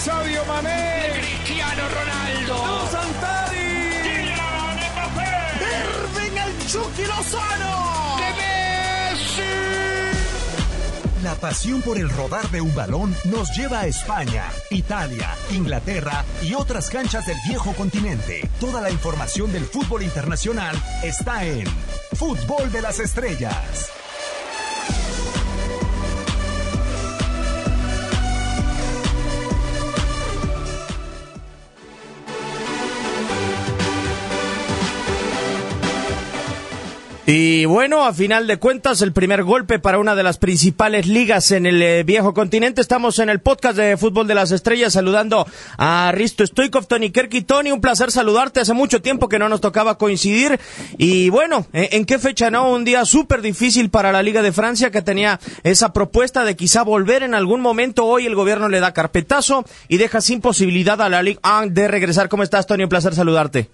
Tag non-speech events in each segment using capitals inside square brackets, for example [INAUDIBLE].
Sadio Mané, Cristiano Ronaldo, Santari, Kylian Mbappé, Irving el Chucky Lozano, Messi. La pasión por el rodar de un balón nos lleva a España, Italia, Inglaterra y otras canchas del viejo continente. Toda la información del fútbol internacional está en Fútbol de las Estrellas. Y bueno, a final de cuentas, el primer golpe para una de las principales ligas en el eh, viejo continente. Estamos en el podcast de Fútbol de las Estrellas saludando a Risto Stoikov, Tony Kerky. Tony, un placer saludarte. Hace mucho tiempo que no nos tocaba coincidir. Y bueno, ¿en, qué fecha no? Un día súper difícil para la Liga de Francia que tenía esa propuesta de quizá volver en algún momento. Hoy el gobierno le da carpetazo y deja sin posibilidad a la Liga de regresar. ¿Cómo estás, Tony? Un placer saludarte.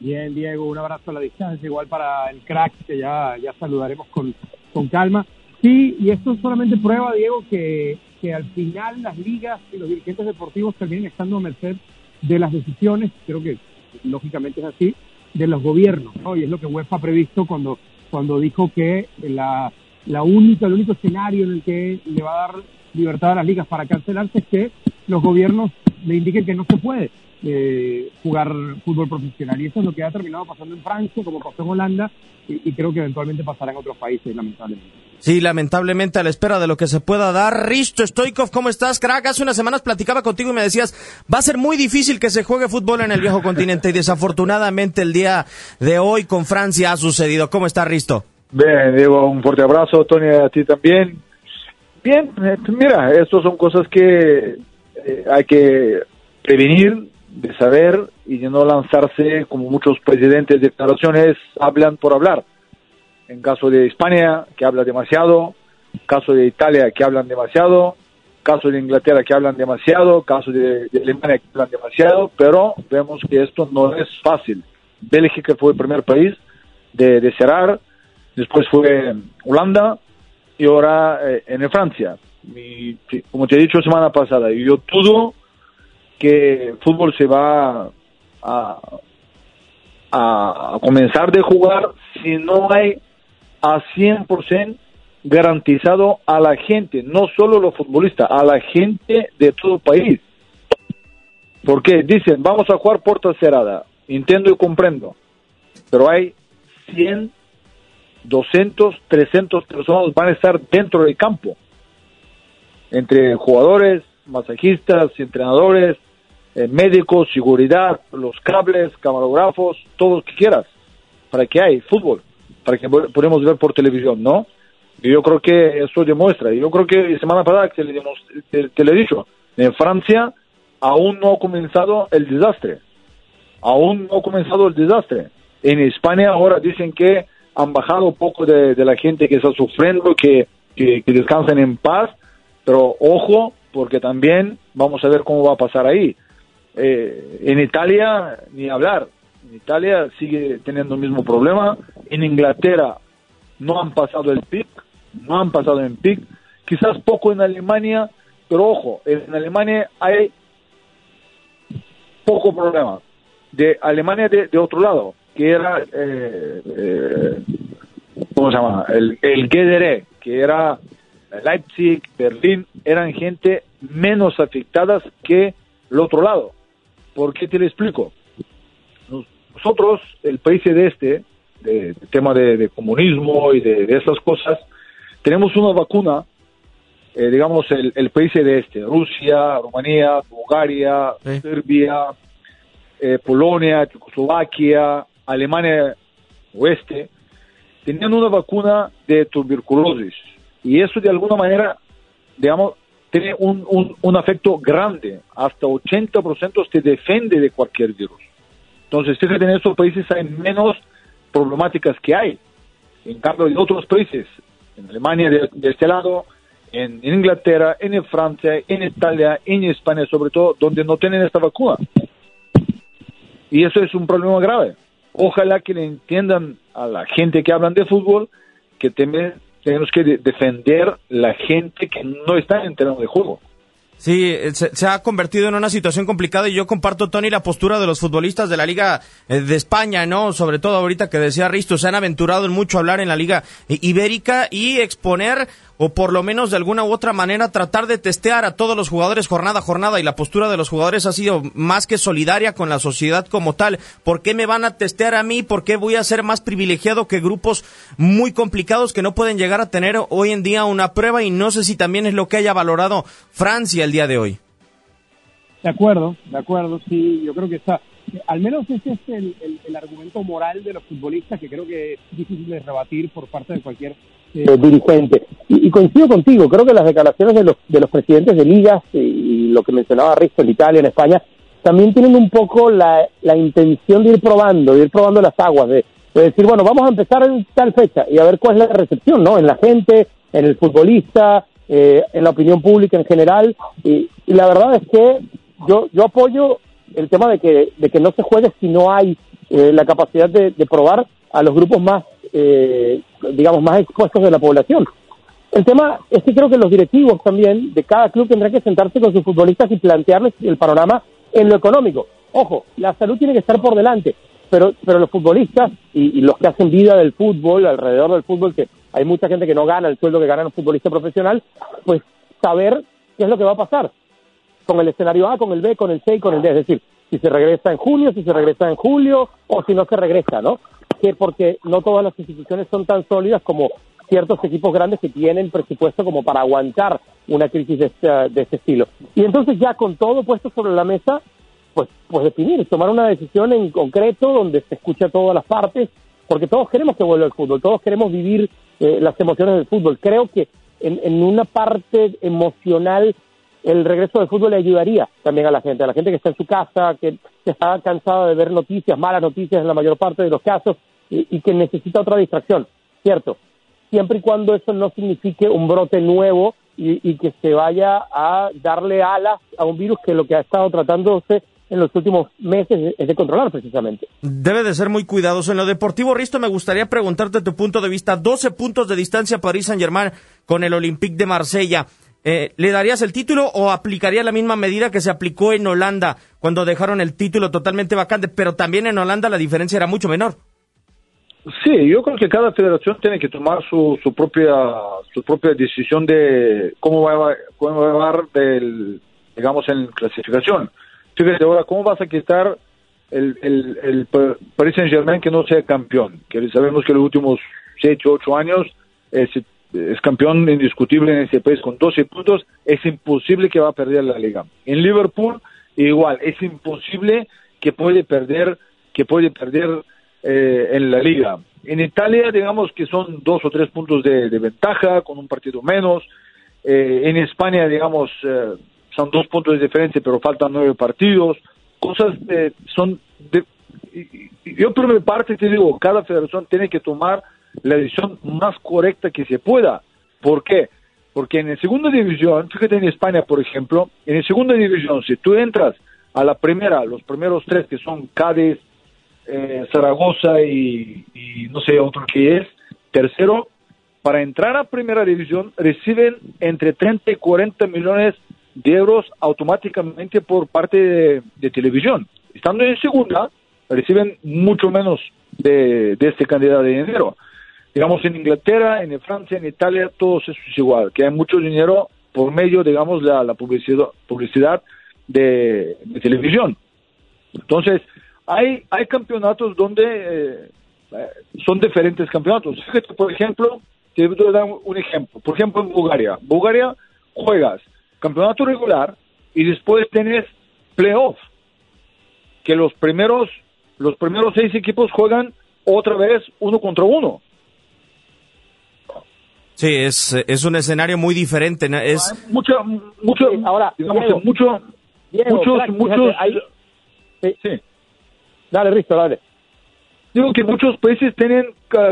Bien, Diego, un abrazo a la distancia, igual para el crack, que ya, ya saludaremos con, con calma. Sí, y esto solamente prueba, Diego, que, que al final las ligas y los dirigentes deportivos terminan estando a merced de las decisiones, creo que lógicamente es así, de los gobiernos, ¿no? Y es lo que UEFA ha previsto cuando, cuando dijo que la, la única, el único escenario en el que le va a dar libertad a las ligas para cancelarse es que los gobiernos le indiquen que no se puede eh, jugar fútbol profesional. Y eso es lo que ha terminado pasando en Francia, como pasó en Holanda, y, y creo que eventualmente pasará en otros países, lamentablemente. Sí, lamentablemente a la espera de lo que se pueda dar. Risto Stoikov, ¿cómo estás, crack? Hace unas semanas platicaba contigo y me decías, va a ser muy difícil que se juegue fútbol en el viejo continente y desafortunadamente el día de hoy con Francia ha sucedido. ¿Cómo está Risto? Bien, Diego, un fuerte abrazo, Tony, a ti también. Bien, eh, mira, estas son cosas que eh, hay que prevenir, de saber y de no lanzarse como muchos presidentes de declaraciones hablan por hablar. En caso de España, que habla demasiado, caso de Italia, que hablan demasiado, caso de Inglaterra, que hablan demasiado, caso de, Alemania, que hablan demasiado, pero vemos que esto no es fácil. Bélgica fue el primer país de, cerrar, después fue Holanda y ahora eh, en Francia. Como te he dicho semana pasada, yo dudo que el fútbol se va a, a, comenzar de jugar si no hay a 100% garantizado a la gente, no solo los futbolistas, a la gente de todo el país. Porque dicen, vamos a jugar puerta cerrada, entiendo y comprendo, pero hay 100, 200, 300 personas van a estar dentro del campo, entre jugadores, masajistas, entrenadores, eh, médicos, seguridad, los cables, camarógrafos, todo lo que quieras, para que hay fútbol, para que po- podamos ver por televisión, ¿no? Y yo creo que eso demuestra. Yo creo que semana pasada demos- te, te lo he dicho, en Francia aún no ha comenzado el desastre. Aún no ha comenzado el desastre. En España ahora dicen que han bajado un poco de, de la gente que está sufriendo, que, que, que descansen en paz, pero ojo, porque también vamos a ver cómo va a pasar ahí. Eh, en Italia, ni hablar. En Italia sigue teniendo el mismo problema. En Inglaterra no han pasado el pic, no han pasado en pic. Quizás poco en Alemania, pero ojo, en Alemania hay poco problema. De Alemania de, otro lado, que era, eh, eh, ¿cómo se llama? El, el que era Leipzig, Berlín, eran gente menos afectadas que el otro lado. ¿Por qué te lo explico? Nos- Nosotros, el país de este, de, de tema de, de comunismo y de, de esas cosas, tenemos una vacuna, eh, digamos, el, el país de este, Rusia, Rumanía, Bulgaria. Serbia, eh, Polonia, Checoslovaquia, Alemania Oeste, tenían una vacuna de tuberculosis. Y eso de alguna manera, digamos, tiene un, un, un efecto grande, hasta 80% te defiende de cualquier virus. Entonces, fíjate, en estos países hay menos problemáticas que hay. En cambio, en otros países, en Alemania de, de este lado, en, Inglaterra, en Francia, en Italia, en España sobre todo, donde no tienen esta vacuna. Y eso es un problema grave. Ojalá que le entiendan a la gente que hablan de fútbol que teme- tenemos que de- defender la gente que no está en terreno de juego. Sí, eh, se, se, ha convertido en una situación complicada y yo comparto, Tony, la postura de los futbolistas de la Liga eh, de España, ¿no? Sobre todo ahorita que decía Risto, se han aventurado en mucho hablar en la Liga Ibérica y exponer o por lo menos de alguna u otra manera tratar de testear a todos los jugadores jornada a jornada y la postura de los jugadores ha sido más que solidaria con la sociedad como tal. ¿Por qué me van a testear a mí? ¿Por qué voy a ser más privilegiado que grupos muy complicados que no pueden llegar a tener hoy en día una prueba? Y no sé si también es lo que haya valorado Francia el día de hoy. De acuerdo, de acuerdo, sí, yo creo que está. Al menos ese es el, argumento moral de los futbolistas que creo que es difícil de rebatir por parte de cualquier eh, dirigente. Y, coincido contigo, creo que las declaraciones de los, de los presidentes de ligas y, y lo que mencionaba Risto en Italia, en España, también tienen un poco la, la intención de ir probando, de ir probando las aguas, de, de, decir, bueno, vamos a empezar en tal fecha y a ver cuál es la recepción, ¿no? En la gente, en el futbolista, eh, en la opinión pública en general. Y, y, la verdad es que yo, yo apoyo el tema de que, de que no se juegue si no hay eh, la capacidad de, de probar a los grupos más eh, digamos, más expuestos de la población. El tema es que creo que los directivos también de cada club tendrán que sentarse con sus futbolistas y plantearles el panorama en lo económico. Ojo, la salud tiene que estar por delante, pero, pero los futbolistas y, los que hacen vida del fútbol, alrededor del fútbol, que hay mucha gente que no gana el sueldo que gana un futbolista profesional, pues saber qué es lo que va a pasar con el escenario A, con el B, con el C y con el D. Es decir, si se regresa en junio, si se regresa en julio o si no se regresa, ¿no? Que porque no todas las instituciones son tan sólidas como ciertos equipos grandes que tienen presupuesto como para aguantar una crisis de este, de este estilo. Y entonces ya con todo puesto sobre la mesa, pues, pues definir, tomar una decisión en concreto donde se escuche a todas las partes, porque todos queremos que vuelva el fútbol, todos queremos vivir eh, las emociones del fútbol. Creo que en, en una parte emocional el regreso del fútbol le ayudaría también a la gente, a la gente que está en su casa, que, está cansada de ver noticias, malas noticias en la mayor parte de los casos, y, y, que necesita otra distracción, ¿cierto? Siempre y cuando eso no signifique un brote nuevo y, y, que se vaya a darle alas a un virus que lo que ha estado tratándose en los últimos meses es de controlar precisamente. Debe de ser muy cuidadoso. En lo deportivo, Risto, me gustaría preguntarte tu punto de vista. 12 puntos de distancia París Saint-Germain con el Olympique de Marsella. Eh, ¿Le darías el título o aplicaría la misma medida que se aplicó en Holanda cuando dejaron el título totalmente vacante? Pero también en Holanda la diferencia era mucho menor. Sí, yo creo que cada federación tiene que tomar su, su propia su propia decisión de cómo va, a, cómo va a llevar del, digamos, en clasificación. Fíjate ahora, ¿cómo vas a quitar el, el, el Paris Saint Germain que no sea campeón? Que sabemos que los últimos 7, 8 años es, es campeón indiscutible en ese país con 12 puntos, es imposible que va a perder la liga. En Liverpool, igual, es imposible que puede perder, que puede perder eh, en la liga. En Italia, digamos que son dos o tres puntos de, ventaja, con un partido menos. Eh, en España, digamos, eh, son dos puntos de diferencia, pero faltan nueve partidos. Cosas son. De, yo por mi parte te digo, cada federación tiene que tomar la decisión más correcta que se pueda. ¿Por qué? Porque en la segunda división, fíjate en España, por ejemplo, en la segunda división, si tú entras a la primera, los primeros tres que son Cádiz, eh, Zaragoza y, no sé otro que es. Tercero, para entrar a primera división reciben entre 30 y 40 millones de euros automáticamente por parte de, de televisión. Estando en segunda, reciben mucho menos de, de este cantidad de dinero. Digamos, en Inglaterra, en Francia, en Italia, todo eso es igual, que hay mucho dinero por medio, digamos, la, la publicidad, de, televisión. Entonces, hay, hay campeonatos donde eh, son diferentes campeonatos. Fíjate, por ejemplo, te voy a dar un ejemplo. Por ejemplo, en Bulgaria. Bulgaria juegas campeonato regular y después tienes playoff. Que los primeros, los primeros seis equipos juegan otra vez uno contra uno. Sí, es, es un escenario muy diferente. Es mucho, mucho, ahora, digamos, Diego, mucho, Diego, muchos, crack, muchos. Fíjate, sí. sí. Dale, Risto, dale. Digo que muchos países tienen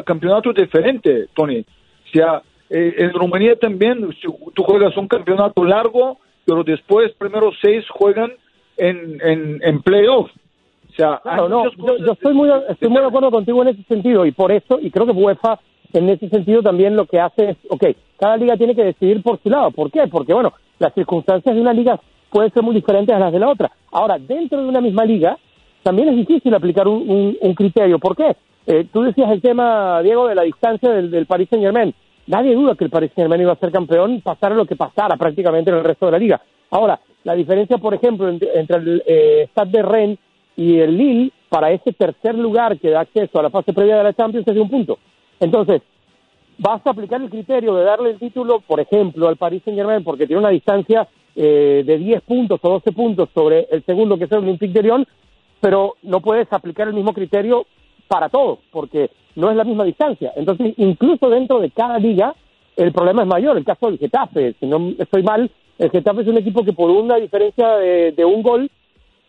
campeonatos diferentes, Tony. O sea, eh, en Rumanía también tú juegas un campeonato largo, pero después primero seis juegan en, en, en playoff. O sea, claro, no, yo, yo, estoy muy, estoy muy de acuerdo contigo en ese sentido y por eso, y creo que UEFA en ese sentido también lo que hace es, ok, cada liga tiene que decidir por su lado. ¿Por qué? Porque, bueno, las circunstancias de una liga pueden ser muy diferentes a las de la otra. Ahora, dentro de una misma liga, también es difícil aplicar un, un, criterio. ¿Por qué? Eh, tú decías el tema, Diego, de la distancia del, Paris Saint Germain. Nadie duda que el Paris Saint Germain iba a ser campeón, pasara lo que pasara prácticamente en el resto de la liga. Ahora, la diferencia, por ejemplo, entre, el eh, Stade de Rennes y el Lille para ese tercer lugar que da acceso a la fase previa de la Champions es de un punto. Entonces, vas a aplicar el criterio de darle el título, por ejemplo, al Paris Saint Germain porque tiene una distancia eh, de 10 puntos o 12 puntos sobre el segundo que es el Olympique de Lyon, pero no puedes aplicar el mismo criterio para todos porque no es la misma distancia. Entonces, incluso dentro de cada liga, el problema es mayor. El caso del Getafe, si no estoy mal, el Getafe es un equipo que por una diferencia de, de un gol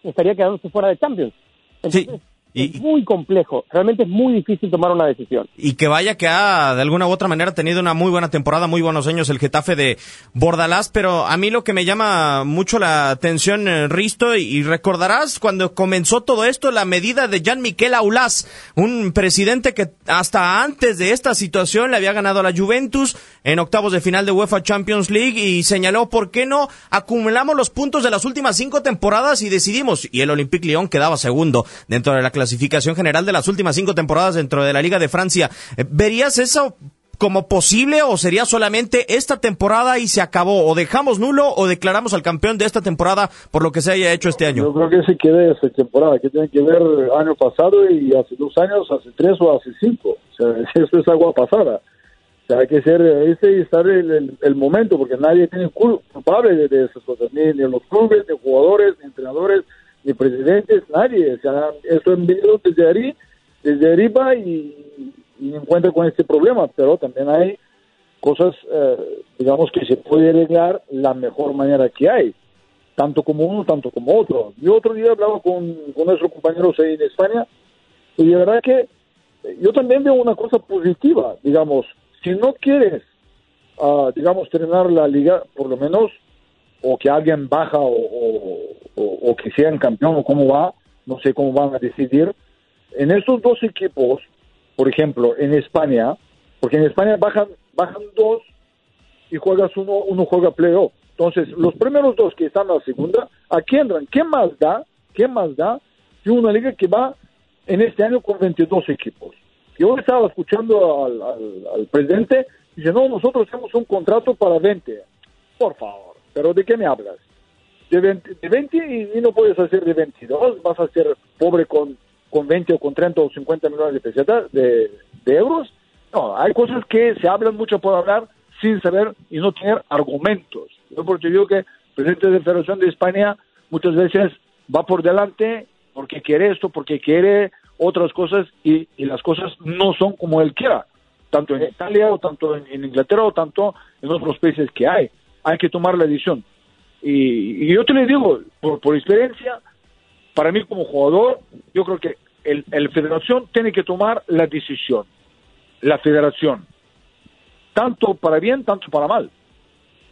estaría quedándose fuera de Champions. Entonces, es muy complejo, realmente es muy difícil tomar una decisión. Y que vaya que ha de alguna u otra manera tenido una muy buena temporada, muy buenos años el Getafe de Bordalás, pero a mí lo que me llama mucho la atención, eh, Risto, y, recordarás cuando comenzó todo esto, la medida de Jean Miquel Aulas, un presidente que hasta antes de esta situación le había ganado a la Juventus en octavos de final de UEFA Champions League y señaló por qué no acumulamos los puntos de las últimas cinco temporadas y decidimos, y el Olympique Lyon quedaba segundo dentro de la clasificación general de las últimas cinco temporadas dentro de la Liga de Francia. Eh, ¿Verías eso como posible o sería solamente esta temporada y se acabó? ¿O dejamos nulo o declaramos al campeón de esta temporada por lo que se haya hecho este año? Yo creo que se quede esta temporada, que tiene que ver año pasado y hace dos años, hace tres o hace cinco. O sea, [LAUGHS] eso es agua pasada. O sea, hay que ser ese y estar el, el, momento, porque nadie tiene culpable de, de esas cosas, ni, ni los clubes, ni jugadores, ni entrenadores, ni presidentes, nadie. O sea, eso enviado desde ahí, desde arriba y, y encuentra con este problema, pero también hay cosas, eh, digamos, que se puede arreglar la mejor manera que hay, tanto como uno, tanto como otro. Yo otro día hablaba con, con nuestros compañeros ahí en España y de verdad que yo también veo una cosa positiva, digamos, si no quieres, uh, digamos, terminar la liga, por lo menos o que alguien baja o, o, que sean campeón o cómo va, no sé cómo van a decidir. En estos dos equipos, por ejemplo, en España, porque en España bajan, bajan dos y juegas uno, uno juega playoff. Entonces, los primeros dos que están en la segunda, ¿a quién entran? ¿Qué más da? ¿Qué más da que una liga que va en este año con 22 equipos? Yo estaba escuchando al, al, al presidente, dice, no, nosotros tenemos un contrato para 20. Por favor pero ¿de qué me hablas? De 20, y, no puedes hacer de 22, vas a ser pobre con, con 20 o con 30 o 50 millones de pesetas, de, euros. No, hay cosas que se hablan mucho por hablar sin saber y no tener argumentos. Yo porque digo que el presidente de la Federación de España muchas veces va por delante porque quiere esto, porque quiere otras cosas y, las cosas no son como él quiera, tanto en Italia o tanto en Inglaterra o tanto en otros países que hay hay que tomar la decisión. Y, yo te le digo, por, por, experiencia, para mí como jugador, yo creo que el, el federación tiene que tomar la decisión. La federación. Tanto para bien, tanto para mal.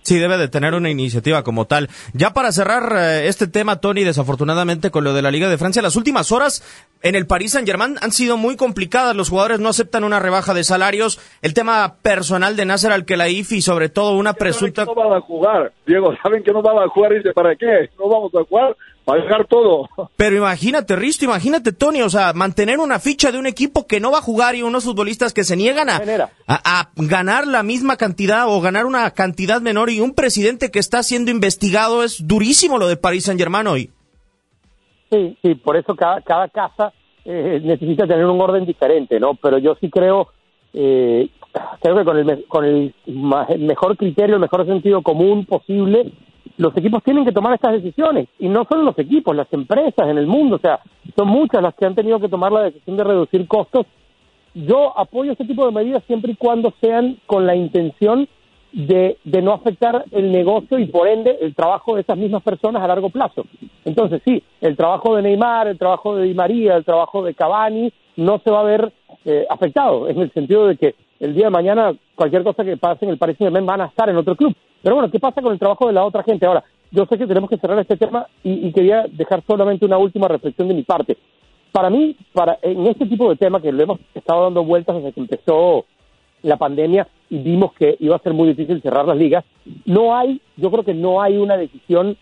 Sí, debe de tener una iniciativa como tal. Ya para cerrar eh, este tema, Tony, desafortunadamente con lo de la Liga de Francia, las últimas horas en el Paris Saint Germain han sido muy complicadas. Los jugadores no aceptan una rebaja de salarios. El tema personal de Nasser Al-Khelaifi y sobre todo una presunta. No van a jugar, Diego. Saben que no van a jugar. Dice, ¿para qué? No vamos a jugar pagar todo. Pero imagínate, Risto, imagínate, Tony, o sea, mantener una ficha de un equipo que no va a jugar y unos futbolistas que se niegan a, a, ganar la misma cantidad o ganar una cantidad menor y un presidente que está siendo investigado es durísimo lo de París Saint Germain hoy. Sí, sí, por eso cada, cada casa eh, necesita tener un orden diferente, ¿no? Pero yo sí creo, eh, creo que con el, con el mejor criterio, el mejor sentido común posible, los equipos tienen que tomar estas decisiones y no solo los equipos, las empresas en el mundo, o sea, son muchas las que han tenido que tomar la decisión de reducir costos. Yo apoyo este tipo de medidas siempre y cuando sean con la intención de, de no afectar el negocio y por ende el trabajo de esas mismas personas a largo plazo. Entonces sí, el trabajo de Neymar, el trabajo de Di María, el trabajo de Cavani no se va a ver eh, afectado en el sentido de que el día de mañana cualquier cosa que pase en el Paris Saint-Germain van a estar en otro club. Pero bueno, ¿qué pasa con el trabajo de la otra gente? Ahora, yo sé que tenemos que cerrar este tema y, quería dejar solamente una última reflexión de mi parte. Para mí, para en este tipo de tema que lo hemos estado dando vueltas desde que empezó la pandemia y vimos que iba a ser muy difícil cerrar las ligas. No hay, yo creo que no hay una decisión,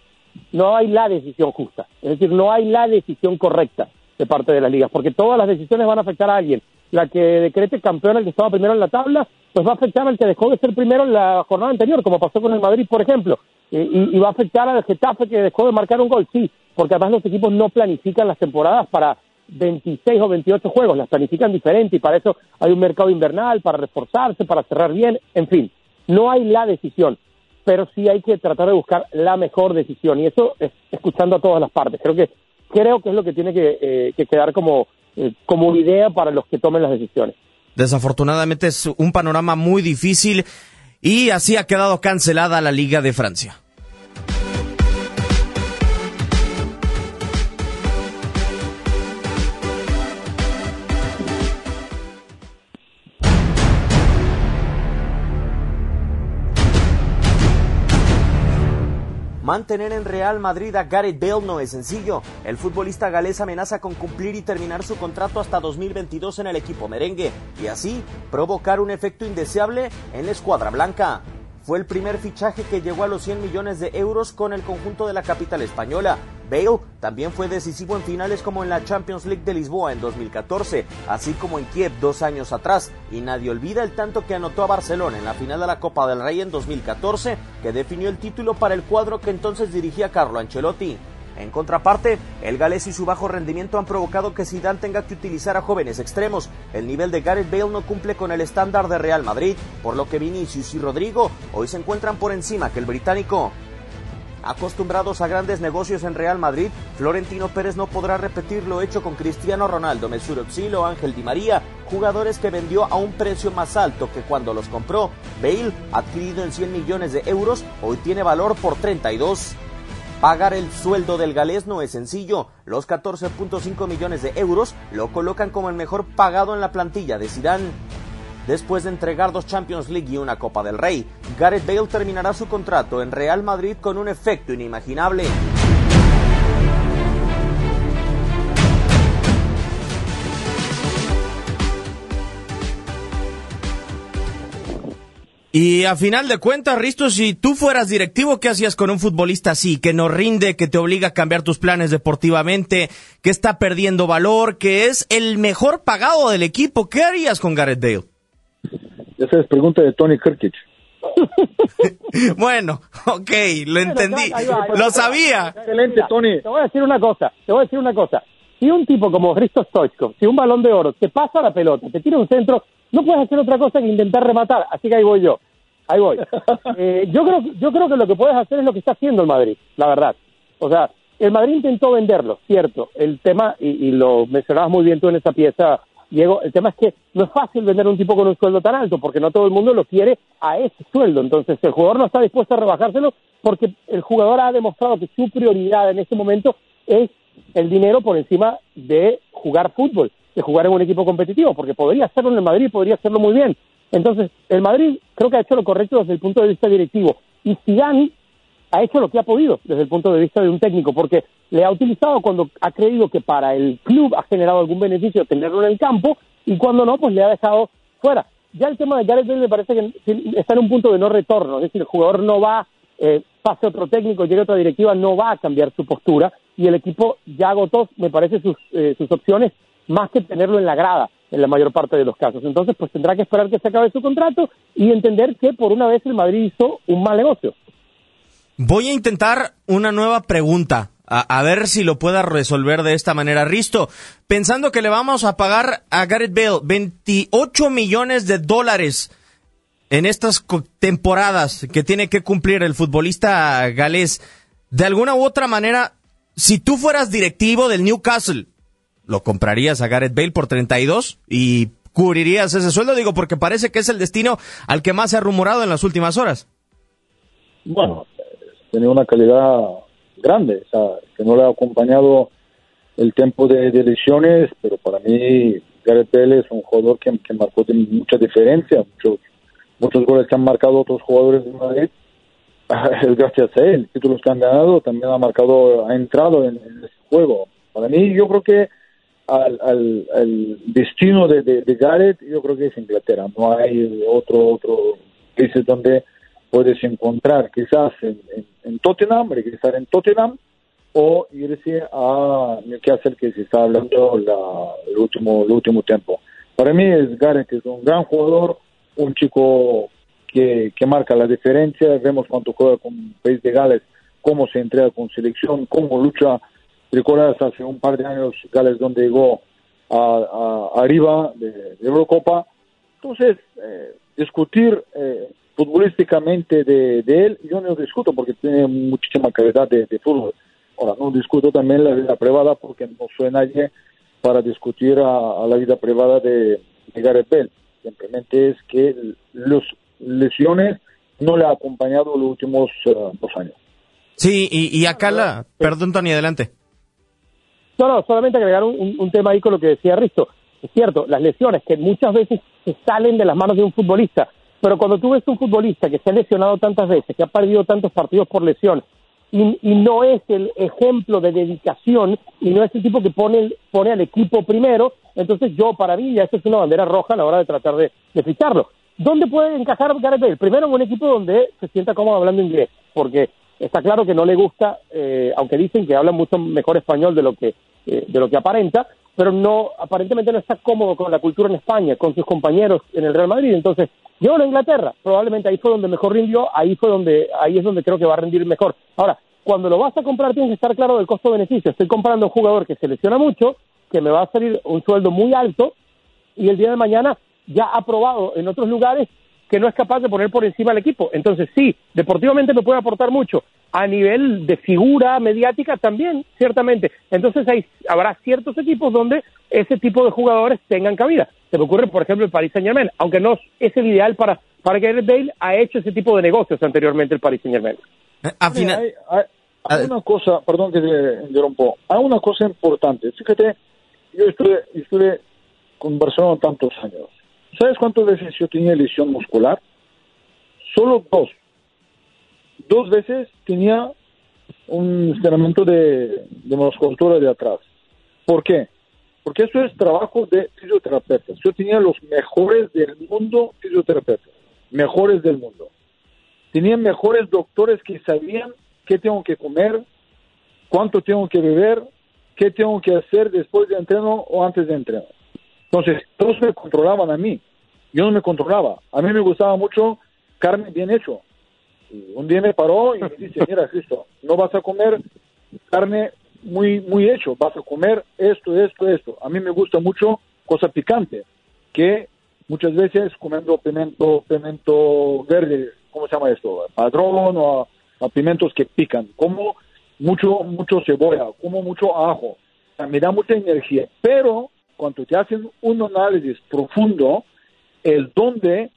no hay la decisión justa. Es decir, no hay la decisión correcta de parte de las ligas, porque todas las decisiones van a afectar a alguien. La que decrete campeón al que estaba primero en la tabla, pues va a afectar al que dejó de ser primero en la jornada anterior, como pasó con el Madrid, por ejemplo. y, va a afectar al Getafe que dejó de marcar un gol, sí, porque además los equipos no planifican las temporadas para 26 o 28 juegos, las planifican diferente y para eso hay un mercado invernal, para reforzarse, para cerrar bien, en fin, no hay la decisión, pero sí hay que tratar de buscar la mejor decisión y eso es escuchando a todas las partes. Creo que creo que es lo que tiene que, eh, que quedar como, eh, como idea para los que tomen las decisiones. Desafortunadamente es un panorama muy difícil y así ha quedado cancelada la Liga de Francia. Mantener en Real Madrid a Gareth Bale no es sencillo. El futbolista galés amenaza con cumplir y terminar su contrato hasta 2022 en el equipo merengue y así provocar un efecto indeseable en la escuadra blanca. Fue el primer fichaje que llegó a los 100 millones de euros con el conjunto de la capital española. Bale también fue decisivo en finales como en la Champions League de Lisboa en 2014, así como en Kiev dos años atrás, y nadie olvida el tanto que anotó a Barcelona en la final de la Copa del Rey en 2014, que definió el título para el cuadro que entonces dirigía Carlo Ancelotti. En contraparte, el galés y su bajo rendimiento han provocado que Zidane tenga que utilizar a jóvenes extremos. El nivel de Gareth Bale no cumple con el estándar de Real Madrid, por lo que Vinicius y Rodrigo hoy se encuentran por encima que el británico. Acostumbrados a grandes negocios en Real Madrid, Florentino Pérez no podrá repetir lo hecho con Cristiano Ronaldo, Mesut Özil Ángel Di María, jugadores que vendió a un precio más alto que cuando los compró. Bale, adquirido en 100 millones de euros, hoy tiene valor por 32. Pagar el sueldo del galés no es sencillo. Los 14.5 millones de euros lo colocan como el mejor pagado en la plantilla de Zidane. Después de entregar dos Champions League y una Copa del Rey, Gareth Bale terminará su contrato en Real Madrid con un efecto inimaginable. Y a final de cuentas, Risto, si tú fueras directivo, ¿qué hacías con un futbolista así? Que no rinde, que te obliga a cambiar tus planes deportivamente, que está perdiendo valor, que es el mejor pagado del equipo. ¿Qué harías con Gareth Bale? Esa es pregunta de Tony Kirkic. [LAUGHS] bueno, ok, lo entendí. lo sabía. Excelente, Tony. Te voy a decir una cosa, te voy a decir una cosa. Si un tipo como Risto Stoichkov, si un balón de oro te pasa la pelota, te tira un centro, no puedes hacer otra cosa que intentar rematar. Así que ahí voy yo. Ahí voy. [LAUGHS] Eh, yo, creo, yo creo que lo que puedes hacer es lo que está haciendo el Madrid, la verdad. O sea, el Madrid intentó venderlo, cierto. El tema, y, y lo mencionabas muy bien tú en esa pieza, Diego, el tema es que no es fácil vender un tipo con un sueldo tan alto, porque no todo el mundo lo quiere a ese sueldo. Entonces, el jugador no está dispuesto a rebajárselo porque el jugador ha demostrado que su prioridad en este momento es el dinero por encima de jugar fútbol, de jugar en un equipo competitivo, porque podría hacerlo en el Madrid, podría hacerlo muy bien. Entonces, el Madrid creo que ha hecho lo correcto desde el punto de vista directivo. Y Zidane ha hecho lo que ha podido desde el punto de vista de un técnico, porque le ha utilizado cuando ha creído que para el club ha generado algún beneficio tenerlo en el campo, y cuando no, pues le ha dejado fuera. Ya el tema de Gareth Bale me parece que está en un punto de no retorno, es decir, el jugador no va, eh, pase otro técnico, llegue otra directiva, no va a cambiar su postura, y el equipo ya agotó, me parece, sus, eh, sus opciones, más que tenerlo en la grada en la mayor parte de los casos. Entonces, pues tendrá que esperar que se acabe su contrato y entender que por una vez el Madrid hizo un mal negocio. Voy a intentar una nueva pregunta. A, ver si lo pueda resolver de esta manera. Risto, pensando que le vamos a pagar a Gareth Bale 28 millones de dólares en estas temporadas que tiene que cumplir el futbolista galés, de alguna u otra manera, si tú fueras directivo del Newcastle, ¿lo comprarías a Gareth Bale por 32 y cubrirías ese sueldo? Digo, porque parece que es el destino al que más se ha rumorado en las últimas horas. Bueno, tenía una calidad grande, o sea, que no le ha acompañado el tiempo de, lesiones, pero para mí Gareth Bale es un jugador que, marcó mucha diferencia, muchos, muchos goles que han marcado otros jugadores de Madrid, [LAUGHS] es gracias a él, títulos que han ganado, también ha marcado, ha entrado en, en ese juego. Para mí yo creo que al, al, al destino de, de, de, Gareth, yo creo que es Inglaterra. No hay otro otro país donde puedes encontrar, quizás en, en, en Tottenham, regresar en Tottenham, o irse a Newcastle, que se está hablando la, el, último, el último tiempo. Para mí es Gareth, es un gran jugador, un chico que, que marca la diferencia. Vemos cuando juega con el país de Gales, cómo se entrega con selección, cómo lucha. Recuerdas hace un par de años Gales donde llegó a, a arriba de, de, Eurocopa. Entonces, eh, discutir eh, futbolísticamente de, de, él, yo no discuto porque tiene muchísima calidad de, de fútbol. Ahora, no discuto también la vida privada porque no soy nadie para discutir a, a la vida privada de, de Gareth Bale. Simplemente es que los lesiones no le ha acompañado los últimos uh, dos años. Sí, y, y acá la... Perdón, Tony, adelante. No, no, solamente agregar un, tema ahí con lo que decía Risto. Es cierto, las lesiones que muchas veces salen de las manos de un futbolista, pero cuando tú ves un futbolista que se ha lesionado tantas veces, que ha perdido tantos partidos por lesión, y, y, no es el ejemplo de dedicación y no es el tipo que pone, pone al equipo primero, entonces yo para mí ya eso es una bandera roja a la hora de tratar de, de ficharlo. ¿Dónde puede encajar Gareth Bale? Primero en un equipo donde se sienta cómodo hablando inglés, porque está claro que no le gusta, eh, aunque dicen que habla mucho mejor español de lo que eh, de lo que aparenta, pero no aparentemente no está cómodo con la cultura en España, con sus compañeros en el Real Madrid. Entonces, yo a Inglaterra, probablemente ahí fue donde mejor rindió, ahí fue donde ahí es donde creo que va a rendir mejor. Ahora, cuando lo vas a comprar tienes que estar claro del costo-beneficio. Estoy comprando un jugador que selecciona mucho, que me va a salir un sueldo muy alto y el día de mañana ya ha probado en otros lugares que no es capaz de poner por encima al equipo. Entonces, sí, deportivamente me puede aportar mucho. A nivel de figura mediática también, ciertamente. Entonces, hay, habrá ciertos equipos donde ese tipo de jugadores tengan cabida. Se me ocurre, por ejemplo, el Paris Saint-Germain, aunque no es el ideal para, para Gareth Bale, ha hecho ese tipo de negocios anteriormente el Paris Saint-Germain. A final... hay, hay, hay, una cosa, perdón que te interrumpo, hay una cosa importante. Fíjate, yo estuve, estuve con Barcelona tantos años ¿Sabes cuántas veces yo tenía lesión muscular? Solo dos. Dos veces tenía un estiramiento de, de musculatura de atrás. ¿Por qué? Porque eso es trabajo de fisioterapeutas. Yo tenía los mejores del mundo fisioterapeutas, mejores del mundo. Tenía mejores doctores que sabían qué tengo que comer, cuánto tengo que beber, qué tengo que hacer después de entreno o antes de entreno. Entonces, todos me controlaban a mí. Yo no me controlaba. A mí me gustaba mucho carne bien hecho. Y un día me paró y me dice, [LAUGHS] mira, Cristo, no vas a comer carne muy, muy hecho, vas a comer esto, esto, esto. A mí me gusta mucho cosa picante, que muchas veces comiendo pimiento, pimiento verde, ¿cómo se llama esto? Padrón o a, a pimientos que pican. Como mucho, mucho cebolla, como mucho ajo. O sea, me da mucha energía. Pero cuando te hacen un análisis profundo, el donde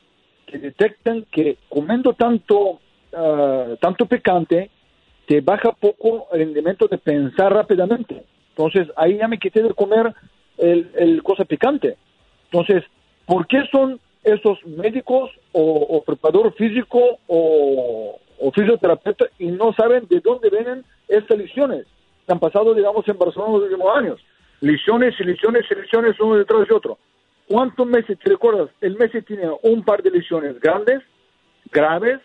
que detectan que comiendo tanto, uh, tanto picante, te baja poco el rendimiento de pensar rápidamente. Entonces, ahí ya me quité de comer el, el cosa picante. Entonces, ¿por qué son esos médicos o, preparador físico o, fisioterapeuta y no saben de dónde vienen estas lesiones? Han pasado, digamos, en Barcelona los últimos años. Lesiones y lesiones y lesiones uno detrás de otro. ¿Cuántos meses, te recuerdas? El Messi tenía un par de lesiones grandes, graves,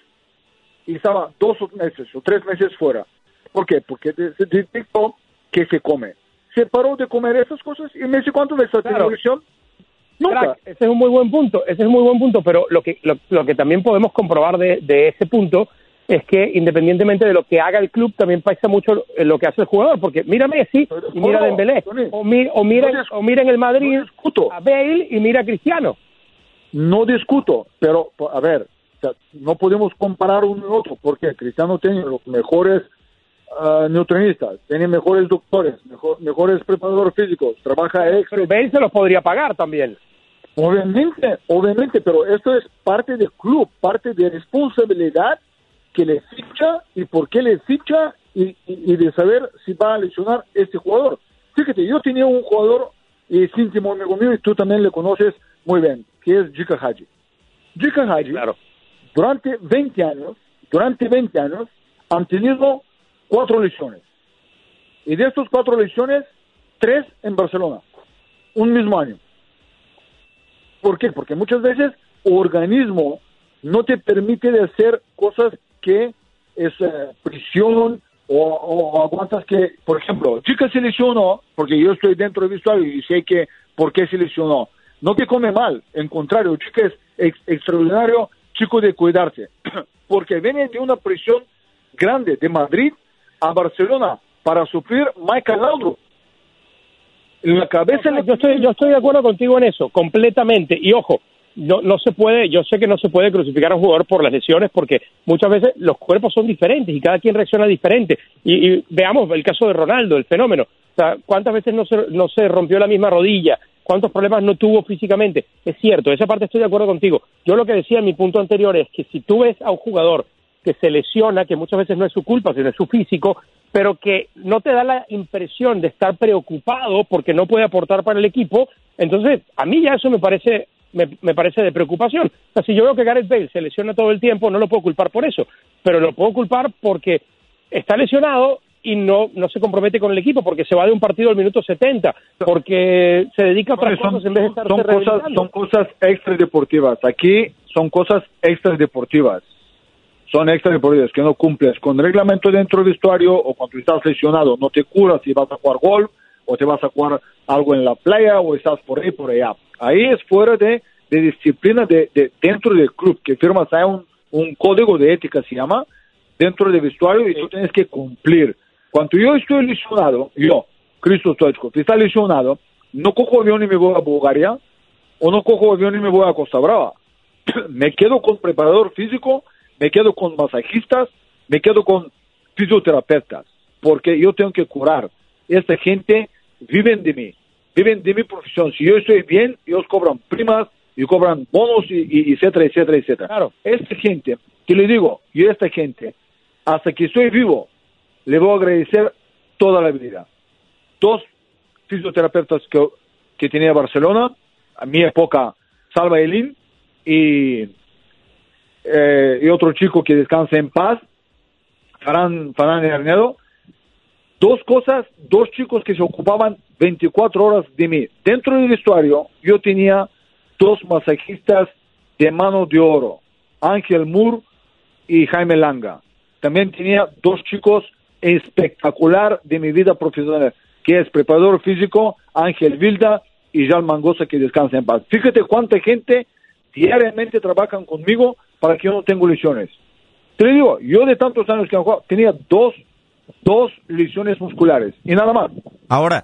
y estaba dos meses o tres meses fuera. ¿Por qué? Porque se detectó que se come. Se paró de comer esas cosas y Messi, ¿cuántos meses ha tenido lesión? Nunca. Crack, ese es un muy buen punto, ese es un muy buen punto, pero lo que, lo, lo que también podemos comprobar de, de ese punto es que independientemente de lo que haga el club, también pasa mucho lo que hace el jugador, porque mira Messi y mira a Dembélé, o, mi, o, mira, no o mira en el Madrid no a Bale y mira a Cristiano. No discuto, pero a ver, o sea, no podemos comparar uno y otro, porque Cristiano tiene los mejores uh, nutricionistas, tiene mejores doctores, mejor, mejores preparadores físicos, trabaja extra. Pero Bale se los podría pagar también. Obviamente, obviamente, pero esto es parte del club, parte de responsabilidad que le ficha y por qué le ficha y, y, y, de saber si va a lesionar este jugador. Fíjate, yo tenía un jugador y es íntimo amigo mío y tú también le conoces muy bien, que es Jika Haji. Jika Haji, claro. durante 20 años, durante 20 años, han tenido cuatro lesiones. Y de estos cuatro lesiones, tres en Barcelona. un mismo año. ¿Por qué? Porque muchas veces organismo no te permite de hacer cosas que es eh, prisión o, o, aguantas que, por ejemplo, chica se lesionó, porque yo estoy dentro del vestuario y sé que por qué se lesionó. No que come mal, en contrario, chica es extraordinario chico de cuidarse, [CLEARS THROAT] porque viene de una prisión grande de Madrid a Barcelona para sufrir Michael Laudrup. En la cabeza yo estoy yo estoy de acuerdo contigo en eso completamente y ojo no, no se puede, yo sé que no se puede crucificar a un jugador por las lesiones porque muchas veces los cuerpos son diferentes y cada quien reacciona diferente. Y, veamos el caso de Ronaldo, el fenómeno. O sea, ¿cuántas veces no se, no se rompió la misma rodilla? ¿Cuántos problemas no tuvo físicamente? Es cierto, esa parte estoy de acuerdo contigo. Yo lo que decía en mi punto anterior es que si tú ves a un jugador que se lesiona, que muchas veces no es su culpa, sino es su físico, pero que no te da la impresión de estar preocupado porque no puede aportar para el equipo, entonces a mí ya eso me parece me, parece de preocupación. O sea, si yo veo que Gareth Bale se lesiona todo el tiempo, no lo puedo culpar por eso, pero lo puedo culpar porque está lesionado y no, no se compromete con el equipo, porque se va de un partido al minuto 70, porque se dedica a otras cosas en vez de estar son cosas, son cosas extradeportivas. Aquí son cosas extradeportivas. Son extradeportivas que no cumples con el reglamento dentro del vestuario o cuando estás lesionado no te curas y vas a jugar golf o te vas a jugar algo en la playa o estás por ahí, por allá. Ahí es fuera de, disciplina de, dentro del club, que firmas hay un, un código de ética, se llama, dentro del vestuario y tú tienes que cumplir. Cuando yo estoy lesionado, yo, Cristo Stoichkov, está lesionado, no cojo avión y me voy a Bulgaria, o no cojo avión y me voy a Costa Brava. [CLEARS THROAT] me quedo con preparador físico, me quedo con masajistas, me quedo con fisioterapeutas, porque yo tengo que curar. Esta gente vive de mí viven de mi profesión. Si yo estoy bien, ellos cobran primas y cobran bonos y, etcétera, etcétera, etcétera. Claro. Esta gente, que le digo, yo a esta gente, hasta que estoy vivo, le voy a agradecer toda la vida. Dos fisioterapeutas que, que tenía Barcelona, a mi época, Salva Elín y, eh, y otro chico que descansa en paz, Farán, Farán Hernedo, dos cosas, dos chicos que se ocupaban 24 horas de mí. Dentro del vestuario yo tenía dos masajistas de mano de oro, Ángel Moore y Jaime Langa. También tenía dos chicos espectacular de mi vida profesional, que es preparador físico, Ángel Vilda y Jean Mangosa, que descansa en paz. Fíjate cuánta gente diariamente trabajan conmigo para que yo no tenga lesiones. Te digo, yo de tantos años que he jugado, tenía dos dos lesiones musculares y nada más. Ahora,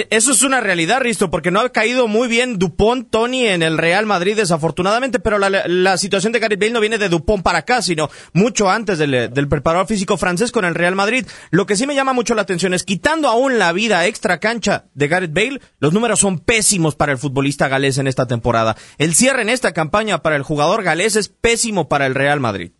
eso es una realidad, Risto, porque no ha caído muy bien Dupont, Tony, en el Real Madrid, desafortunadamente, pero la, situación de Gareth Bale no viene de Dupont para acá, sino mucho antes del, preparador físico francés con el Real Madrid. Lo que sí me llama mucho la atención es, quitando aún la vida extra cancha de Gareth Bale, los números son pésimos para el futbolista galés en esta temporada. El cierre en esta campaña para el jugador galés es pésimo para el Real Madrid.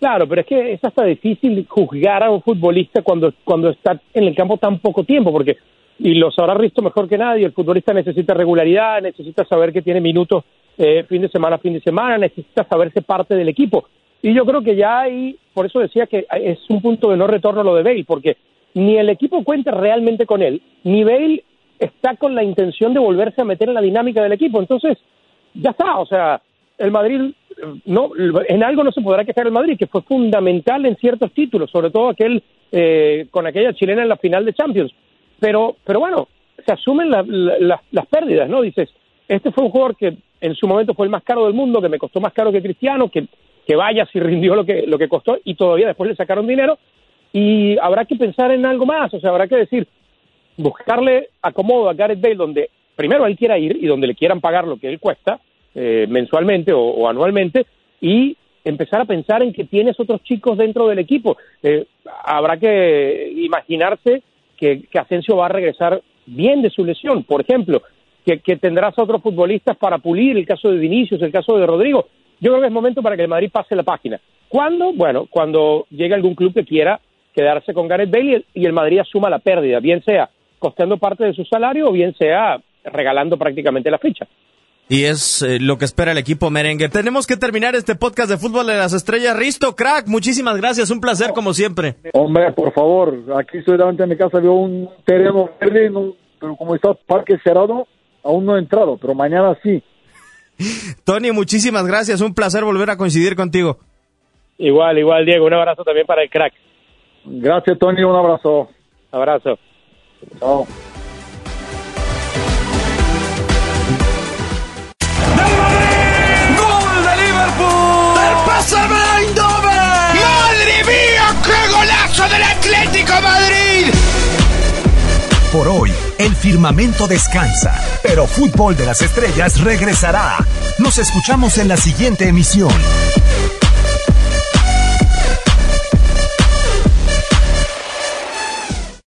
Claro, pero es que es hasta difícil juzgar a un futbolista cuando, cuando está en el campo tan poco tiempo, porque, y lo sabrá Risto mejor que nadie, el futbolista necesita regularidad, necesita saber que tiene minutos eh, fin de semana, fin de semana, necesita saberse parte del equipo. Y yo creo que ya hay, por eso decía que es un punto de no retorno lo de Bale, porque ni el equipo cuenta realmente con él, ni Bale está con la intención de volverse a meter en la dinámica del equipo. Entonces, ya está, o sea, el Madrid no en algo no se podrá quejar el Madrid que fue fundamental en ciertos títulos sobre todo aquel eh, con aquella chilena en la final de Champions. Pero pero bueno se asumen las pérdidas no dices este fue un jugador que en su momento fue el más caro del mundo que me costó más caro que Cristiano que que vaya si rindió lo que lo que costó y todavía después le sacaron dinero. Y habrá que pensar en algo más o sea habrá que decir buscarle acomodo a Gareth Bale donde primero él quiera ir y donde le quieran pagar lo que él cuesta eh, mensualmente o, anualmente y empezar a pensar en que tienes otros chicos dentro del equipo. Eh, habrá que imaginarse que, que, Asensio va a regresar bien de su lesión, por ejemplo, que, que, tendrás otros futbolistas para pulir, el caso de Vinicius, el caso de Rodrigo. Yo creo que es momento para que el Madrid pase la página. ¿Cuándo? Bueno, cuando llegue algún club que quiera quedarse con Gareth Bale y el Madrid asuma la pérdida, bien sea costeando parte de su salario o bien sea regalando prácticamente la ficha y es eh, lo que espera el equipo merengue. Tenemos que terminar este podcast de fútbol de las estrellas. Risto, crack, muchísimas gracias, un placer como siempre. Hombre, por favor, aquí estoy delante de mi casa, veo un terreno verde, no, pero como está parque cerrado, aún no he entrado, pero mañana sí. [LAUGHS] Tony, muchísimas gracias. Un placer volver a coincidir contigo. Igual, igual, Diego. Un abrazo también para el crack. Gracias, Tony. Un abrazo. Abrazo. Chao. ¡Madre mía! ¡Qué golazo del Atlético Madrid! Por hoy, el firmamento descansa, pero Fútbol de las Estrellas regresará. Nos escuchamos en la siguiente emisión.